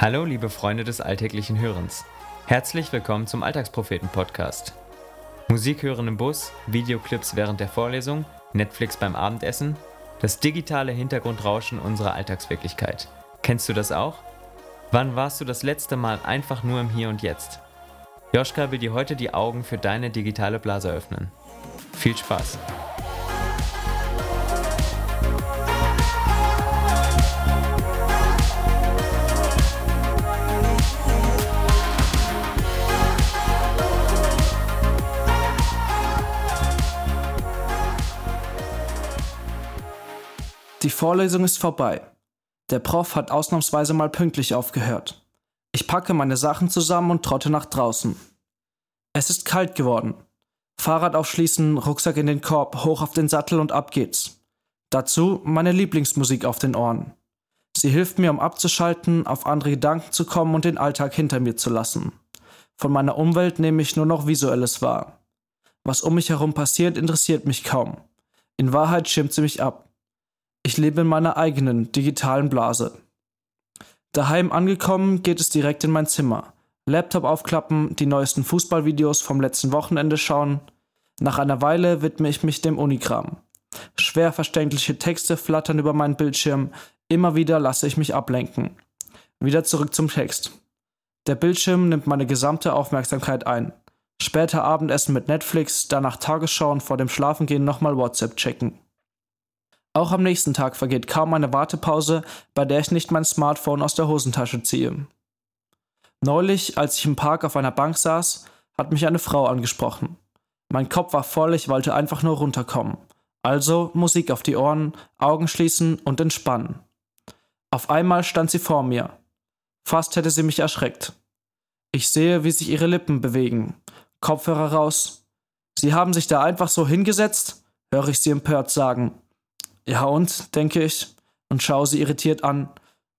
Hallo, liebe Freunde des alltäglichen Hörens. Herzlich willkommen zum Alltagspropheten-Podcast. Musik hören im Bus, Videoclips während der Vorlesung, Netflix beim Abendessen, das digitale Hintergrundrauschen unserer Alltagswirklichkeit. Kennst du das auch? Wann warst du das letzte Mal einfach nur im Hier und Jetzt? Joschka will dir heute die Augen für deine digitale Blase öffnen. Viel Spaß! Die Vorlesung ist vorbei. Der Prof hat ausnahmsweise mal pünktlich aufgehört. Ich packe meine Sachen zusammen und trotte nach draußen. Es ist kalt geworden. Fahrrad aufschließen, Rucksack in den Korb, hoch auf den Sattel und ab geht's. Dazu meine Lieblingsmusik auf den Ohren. Sie hilft mir, um abzuschalten, auf andere Gedanken zu kommen und den Alltag hinter mir zu lassen. Von meiner Umwelt nehme ich nur noch Visuelles wahr. Was um mich herum passiert, interessiert mich kaum. In Wahrheit schirmt sie mich ab. Ich lebe in meiner eigenen digitalen Blase. Daheim angekommen, geht es direkt in mein Zimmer. Laptop aufklappen, die neuesten Fußballvideos vom letzten Wochenende schauen. Nach einer Weile widme ich mich dem Unikram. Schwer verständliche Texte flattern über meinen Bildschirm, immer wieder lasse ich mich ablenken. Wieder zurück zum Text. Der Bildschirm nimmt meine gesamte Aufmerksamkeit ein. Später Abendessen mit Netflix, danach Tagesschau und vor dem Schlafengehen nochmal WhatsApp checken. Auch am nächsten Tag vergeht kaum eine Wartepause, bei der ich nicht mein Smartphone aus der Hosentasche ziehe. Neulich, als ich im Park auf einer Bank saß, hat mich eine Frau angesprochen. Mein Kopf war voll, ich wollte einfach nur runterkommen. Also Musik auf die Ohren, Augen schließen und entspannen. Auf einmal stand sie vor mir. Fast hätte sie mich erschreckt. Ich sehe, wie sich ihre Lippen bewegen. Kopfhörer raus. Sie haben sich da einfach so hingesetzt? höre ich sie empört sagen. Ja und, denke ich, und schaue sie irritiert an.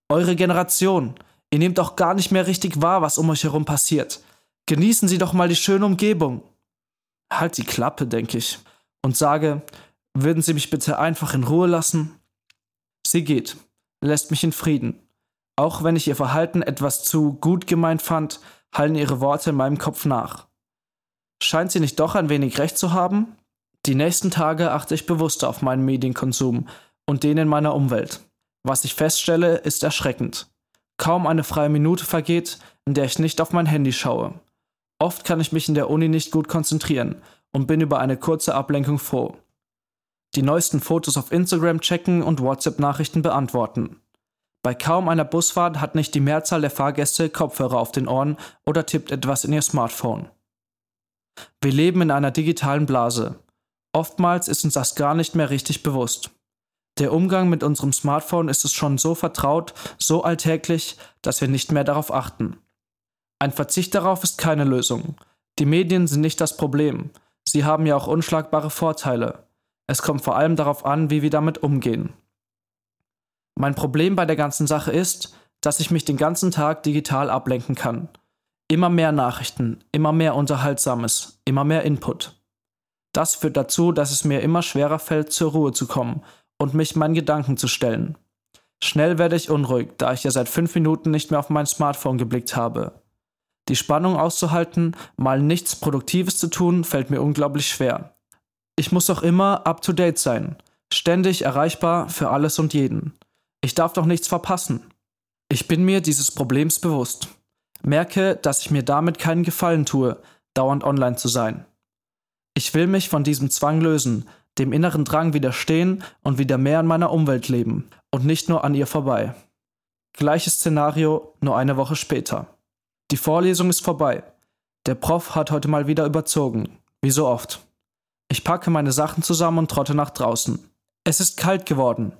Eure Generation, ihr nehmt doch gar nicht mehr richtig wahr, was um euch herum passiert. Genießen Sie doch mal die schöne Umgebung. Halt die Klappe, denke ich, und sage, würden Sie mich bitte einfach in Ruhe lassen? Sie geht, lässt mich in Frieden. Auch wenn ich ihr Verhalten etwas zu gut gemeint fand, hallen ihre Worte in meinem Kopf nach. Scheint sie nicht doch ein wenig recht zu haben? Die nächsten Tage achte ich bewusster auf meinen Medienkonsum und den in meiner Umwelt. Was ich feststelle, ist erschreckend. Kaum eine freie Minute vergeht, in der ich nicht auf mein Handy schaue. Oft kann ich mich in der Uni nicht gut konzentrieren und bin über eine kurze Ablenkung froh. Die neuesten Fotos auf Instagram checken und WhatsApp-Nachrichten beantworten. Bei kaum einer Busfahrt hat nicht die Mehrzahl der Fahrgäste Kopfhörer auf den Ohren oder tippt etwas in ihr Smartphone. Wir leben in einer digitalen Blase. Oftmals ist uns das gar nicht mehr richtig bewusst. Der Umgang mit unserem Smartphone ist es schon so vertraut, so alltäglich, dass wir nicht mehr darauf achten. Ein Verzicht darauf ist keine Lösung. Die Medien sind nicht das Problem. Sie haben ja auch unschlagbare Vorteile. Es kommt vor allem darauf an, wie wir damit umgehen. Mein Problem bei der ganzen Sache ist, dass ich mich den ganzen Tag digital ablenken kann. Immer mehr Nachrichten, immer mehr Unterhaltsames, immer mehr Input. Das führt dazu, dass es mir immer schwerer fällt, zur Ruhe zu kommen und mich meinen Gedanken zu stellen. Schnell werde ich unruhig, da ich ja seit fünf Minuten nicht mehr auf mein Smartphone geblickt habe. Die Spannung auszuhalten, mal nichts Produktives zu tun, fällt mir unglaublich schwer. Ich muss auch immer up-to-date sein, ständig erreichbar für alles und jeden. Ich darf doch nichts verpassen. Ich bin mir dieses Problems bewusst. Merke, dass ich mir damit keinen Gefallen tue, dauernd online zu sein. Ich will mich von diesem Zwang lösen, dem inneren Drang widerstehen und wieder mehr in meiner Umwelt leben und nicht nur an ihr vorbei. Gleiches Szenario, nur eine Woche später. Die Vorlesung ist vorbei. Der Prof hat heute mal wieder überzogen, wie so oft. Ich packe meine Sachen zusammen und trotte nach draußen. Es ist kalt geworden.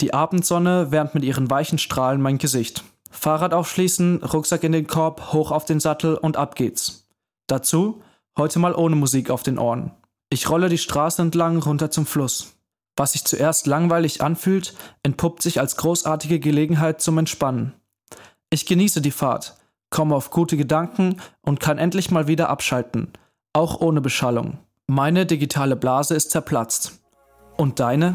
Die Abendsonne wärmt mit ihren weichen Strahlen mein Gesicht. Fahrrad aufschließen, Rucksack in den Korb, hoch auf den Sattel und ab geht's. Dazu Heute mal ohne Musik auf den Ohren. Ich rolle die Straße entlang runter zum Fluss. Was sich zuerst langweilig anfühlt, entpuppt sich als großartige Gelegenheit zum Entspannen. Ich genieße die Fahrt, komme auf gute Gedanken und kann endlich mal wieder abschalten, auch ohne Beschallung. Meine digitale Blase ist zerplatzt. Und deine?